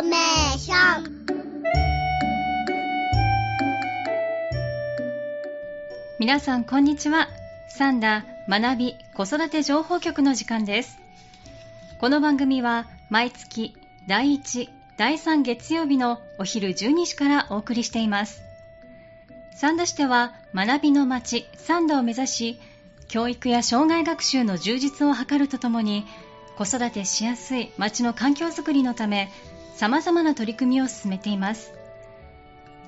ーメーション。皆さんこんにちは。サンダ学び子育て情報局の時間です。この番組は毎月第1第3月曜日のお昼12時からお送りしています。三田市では学びの街三田を目指し教育や障害学習の充実を図るとともに子育てしやすい街の環境づくりのため様々な取り組みを進めています。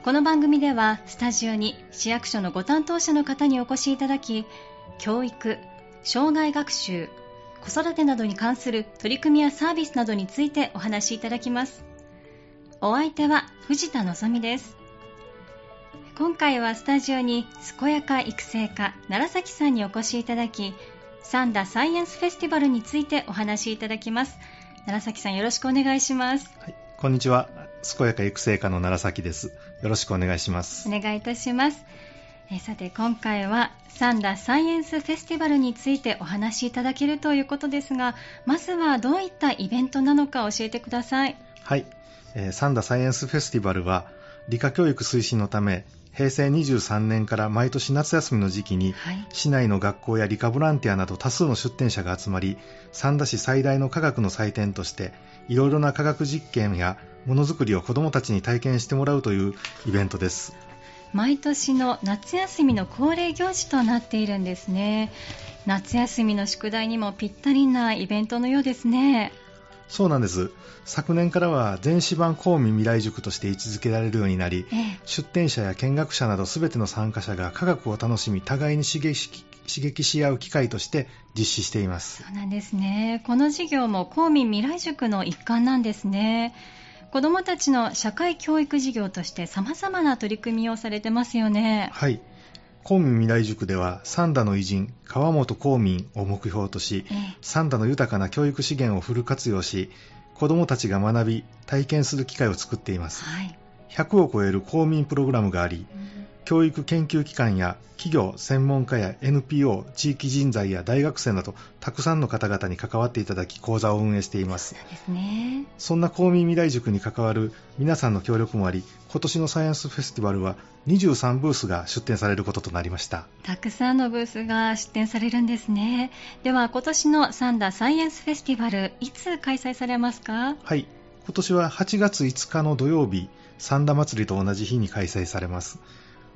この番組ではスタジオに市役所のご担当者の方にお越しいただき教育障害学習子育てなどに関する取り組みやサービスなどについてお話しいただきます。お相手は藤田望です。今回はスタジオに健やか育成家奈良崎さんにお越しいただきサンダサイエンスフェスティバルについてお話しいただきます。奈良崎さんよろしくお願いします、はい、こんにちは。健やか育成家の奈良崎です。よろしくお願いします。お願いいたします。えさて今回はサンダサイエンスフェスティバルについてお話しいただけるということですがまずはどういったイベントなのか教えてください。はい、えー、サンダサイエンスフェスティバルは理科教育推進のため平成23年から毎年夏休みの時期に、はい、市内の学校や理科ボランティアなど多数の出展者が集まり三田市最大の科学の祭典としていろいろな科学実験やものづくりを子どもたちに体験してもらうというイベントです。毎年の夏休みの恒例行事となっているんですね。夏休みの宿題にもぴったりなイベントのようですねそうなんです。昨年からは電子版公民未来塾として位置づけられるようになり、ええ、出展者や見学者など全ての参加者が科学を楽しみ互いに刺激刺激し合う機会として実施しています。そうなんですね。この授業も公民未来塾の一環なんですね。子どもたちの社会教育事業として様々な取り組みをされてますよね。はい公民未来塾では三田の偉人川本公民を目標とし、ええ、三田の豊かな教育資源をフル活用し子どもたちが学び体験する機会を作っています、はい、100を超える公民プログラムがあり、うん教育研究機関や企業、専門家や NPO、地域人材や大学生などたくさんの方々に関わっていただき講座を運営しています。そうです、ね、そんな公民未来塾に関わる皆さんの協力もあり今年のサイエンスフェスティバルは23ブースが出展されることとなりました。たくさんのブースが出展されるんですね。では今年のサンダーサイエンスフェスティバルいつ開催されますか？はい。今年は8月5日の土曜日三田祭りと同じ日に開催されます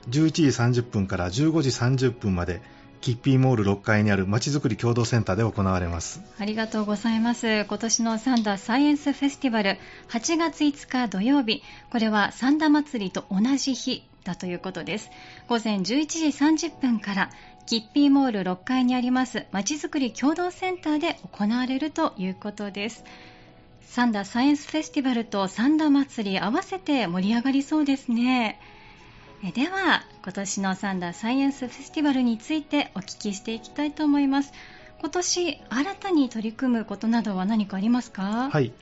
11時30分から15時30分までキッピーモール6階にあるまちづくり共同センターで行われます。ありがとうございます。今年のサンダーサイエンスフェスティバル8月5日土曜日。これはサンダ祭りと同じ日だということです。午前11時30分からキッピーモール6階にありますまちづくり共同センターで行われるということです。サンダーサイエンスフェスティバルとサンダ祭り合わせて盛り上がりそうですね。では今年のサンダーサイエンスフェスティバルについてお聞きしていきたいと思います。今年新たに取り組むことなどは何かありますか？はい。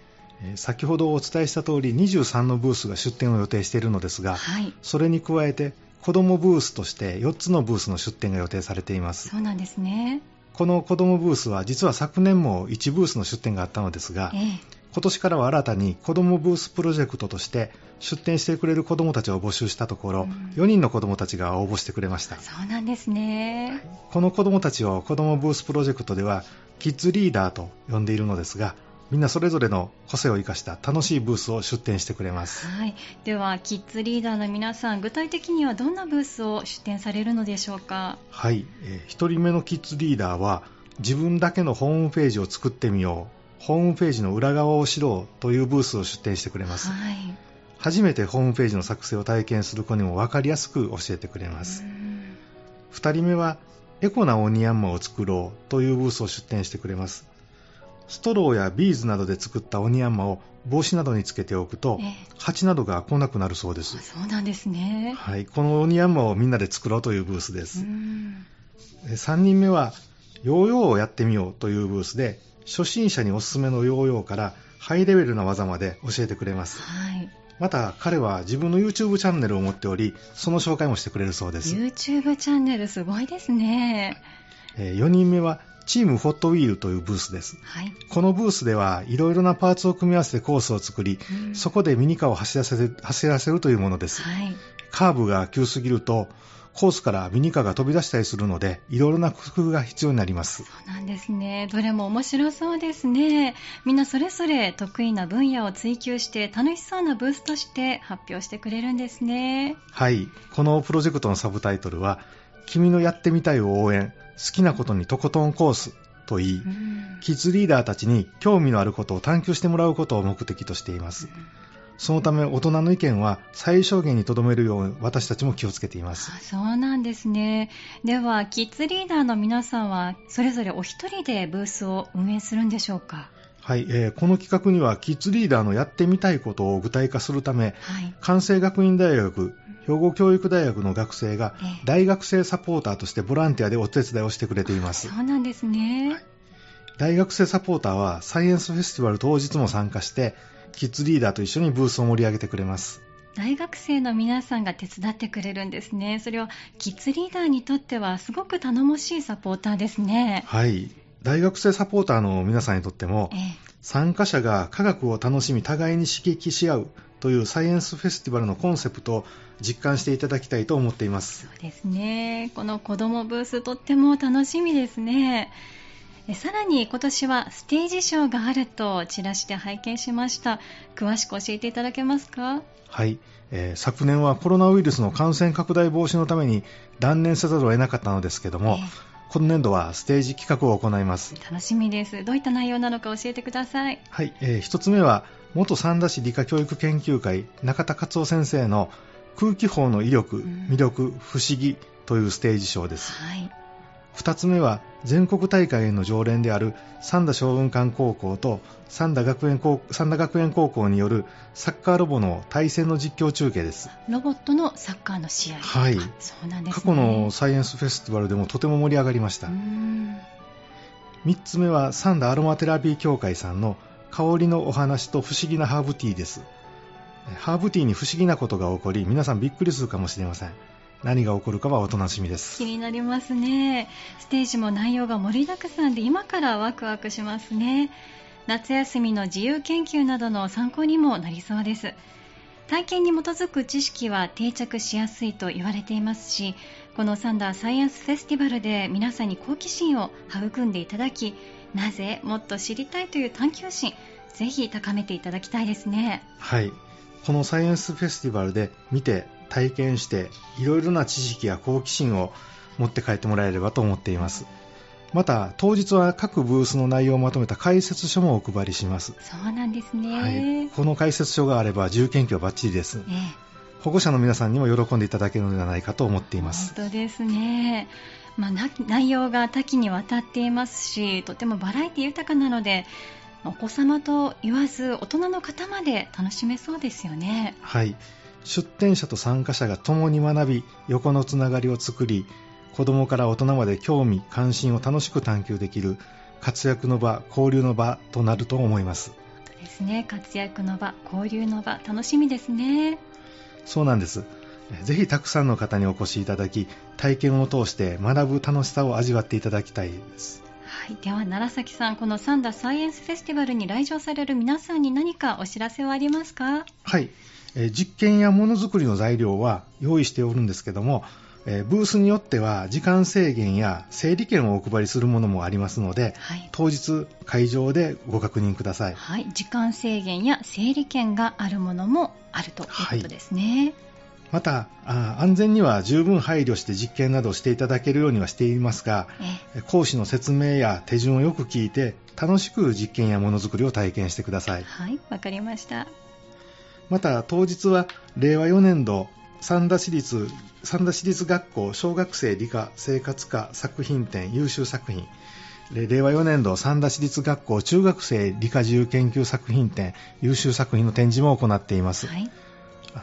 先ほどお伝えした通り23のブースが出展を予定しているのですが、はい、それに加えて子どもブースとして4つのブースの出展が予定されています。そうなんですね。この子どもブースは実は昨年も1ブースの出展があったのですが、ええ今年からは新たに子どもブースプロジェクトとして出展してくれる子どもたちを募集したところ、うん、4人の子どもたちが応募してくれました。そうなんですね。この子どもたちを子どもブースプロジェクトではキッズリーダーと呼んでいるのですがみんなそれぞれの個性を生かした楽しいブースを出展してくれます、はい、ではキッズリーダーの皆さん具体的にはどんなブースを出展されるのでしょうか？はい、えー、1人目のキッズリーダーは自分だけのホームページを作ってみようホームページの裏側を知ろうというブースを出展してくれます、はい、初めてホームページの作成を体験する子にも分かりやすく教えてくれます。2人目はエコなオニヤンマを作ろうというブースを出展してくれます。ストローやビーズなどで作ったオニヤンマを帽子などにつけておくと、え蜂などが来なくなるそうです。そうなんですね。はい。このオニヤンマをみんなで作ろうというブースです。3人目はヨーヨーをやってみようというブースで初心者におすすめのヨーヨーからハイレベルな技まで教えてくれます、はい、また彼は自分の YouTube チャンネルを持っておりその紹介もしてくれるそうです。YouTube チャンネルすごいですね、えー、4人目はチームフォットウィールというブースです、はい、このブースではいろいろなパーツを組み合わせてコースを作り、うん、そこでミニカーを走らせ走らせるというものです、はい、カーブが急すぎるとコースからミニカーが飛び出したりするのでいろいろな工夫が必要になります。そうなんですね。どれも面白そうですね。みんなそれぞれ得意な分野を追求して楽しそうなブースとして発表してくれるんですね。はい。このプロジェクトのサブタイトルは君のやってみたいを応援好きなことにとことんコースといい、キッズリーダーたちに興味のあることを探求してもらうことを目的としています。そのため大人の意見は最小限にとどめるよう私たちも気をつけています。そうなんですね。ではキッズリーダーの皆さんはそれぞれお一人でブースを運営するんでしょうか？はい、えー、この企画にはキッズリーダーのやってみたいことを具体化するため、はい、関西学院大学兵庫教育大学の学生が大学生サポーターとしてボランティアでお手伝いをしてくれています。そうなんですね。大学生サポーターはサイエンスフェスティバル当日も参加してキッズリーダーと一緒にブースを盛り上げてくれます。大学生の皆さんが手伝ってくれるんですね。それはキッズリーダーにとってはすごく頼もしいサポーターですね。はい。大学生サポーターの皆さんにとっても、ええ、参加者が科学を楽しみ互いに刺激し合うというサイエンスフェスティバルのコンセプトを実感していただきたいと思っていますそうですねこの子どもブースとっても楽しみですねさらに今年はステージショーがあるとチラシで拝見しました。詳しく教えていただけますか？はい、えー、昨年はコロナウイルスの感染拡大防止のために断念せざるを得なかったのですけども、えー今年度はステージ企画を行います。楽しみです。どういった内容なのか教えてください。はい、えー、一つ目は元三田市理科教育研究会中田克夫先生の空気砲の威力、魅力、不思議というステージショーです、はい、2つ目は全国大会への常連である三田将軍館高校と三田学園高三田学園高校によるサッカーロボの対戦の実況中継です。ロボットのサッカーの試合。はい。そうなんです、ね、過去のサイエンスフェスティバルでもとても盛り上がりました。3つ目は三田アロマテラピー協会さんの香りのお話と不思議なハーブティーです。ハーブティーに不思議なことが起こり皆さんびっくりするかもしれません何が起こるかはお楽しみです。気になりますね。ステージも内容が盛りだくさんで今からワクワクしますね。夏休みの自由研究などの参考にもなりそうです。体験に基づく知識は定着しやすいと言われていますしこのサンダーサイエンスフェスティバルで皆さんに好奇心を育んでいただきなぜもっと知りたいという探求心ぜひ高めていただきたいですね。はい。このサイエンスフェスティバルで見て体験していろいろな知識や好奇心を持って帰ってもらえればと思っています。また当日は各ブースの内容をまとめた解説書もお配りします。そうなんですね、はい、この解説書があれば自由研究はバッチリです、えー、保護者の皆さんにも喜んでいただけるのではないかと思っています。本当ですね。まあ、内容が多岐にわたっていますしとてもバラエティ豊かなのでお子様と言わず大人の方まで楽しめそうですよね。はい出展者と参加者が共に学び横のつながりを作り子どもから大人まで興味関心を楽しく探求できる活躍の場交流の場となると思います。ですね。活躍の場交流の場楽しみですね。そうなんです。ぜひたくさんの方にお越しいただき体験を通して学ぶ楽しさを味わっていただきたいです。はい、では楢崎さんこの三田サイエンスフェスティバルに来場される皆さんに何かお知らせはありますか？はいえ実験やものづくりの材料は用意しておるんですけども、えブースによっては時間制限や整理券をお配りするものもありますので、はい、当日会場でご確認ください、はい、時間制限や整理券があるものもあるということですね、はい。また安全には十分配慮して実験などをしていただけるようにはしていますが、講師の説明や手順をよく聞いて楽しく実験やものづくりを体験してください。はい。わかりましたまた当日は令和4年度三田市立三田市立学校小学生理科生活科作品展優秀作品。令和4年度三田市立学校中学生理科自由研究作品展優秀作品の展示も行っています、はい、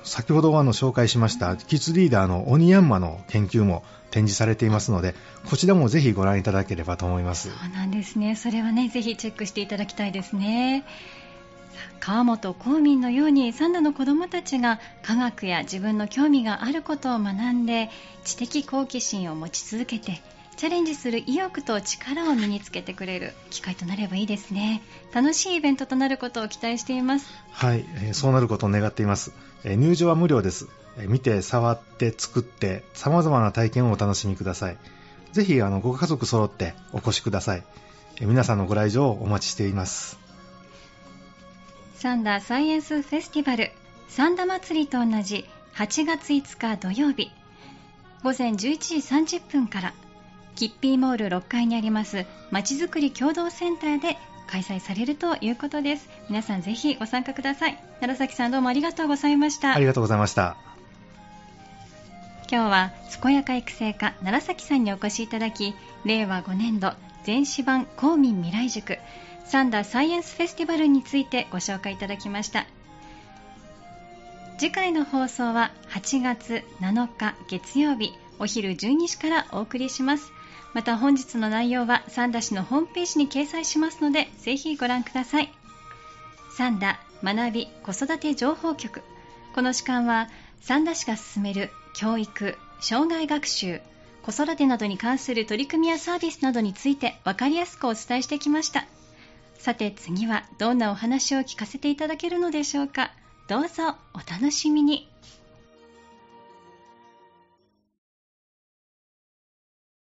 先ほどあの紹介しましたキッズリーダーの鬼ヤンマの研究も展示されていますのでこちらもぜひご覧いただければと思います。そうなんですね。それはねぜひチェックしていただきたいですね川本公民のように三田の子どもたちが科学や自分の興味があることを学んで知的好奇心を持ち続けてチャレンジする意欲と力を身につけてくれる機会となればいいですね。楽しいイベントとなることを期待しています。はい、えー、そうなることを願っています、えー、入場は無料です、えー、見て触って作って様々な体験をお楽しみください。ぜひあのご家族揃ってお越しください、え、皆さんのご来場をお待ちしています。サンダーサイエンスフェスティバルサンダ祭りと同じ8月5日土曜日午前11時30分からキッピーモール6階にありますまちづくり共同センターで開催されるということです。皆さんぜひご参加ください。楢崎さんどうもありがとうございました。ありがとうございました。今日は健やか育成課楢崎さんにお越しいただき令和5年度全市版公民未来塾サンダーサイエンスフェスティバルについてご紹介いただきました。次回の放送は8月7日月曜日お昼12時からお送りします。また本日の内容はサンダ市のホームページに掲載しますのでぜひご覧ください。サンダ学び子育て情報局。この時間はサンダ市が進める教育障害学習子育てなどに関する取り組みやサービスなどについて分かりやすくお伝えしてきました。さて次はどんなお話を聞かせていただけるのでしょうかどうぞお楽しみに。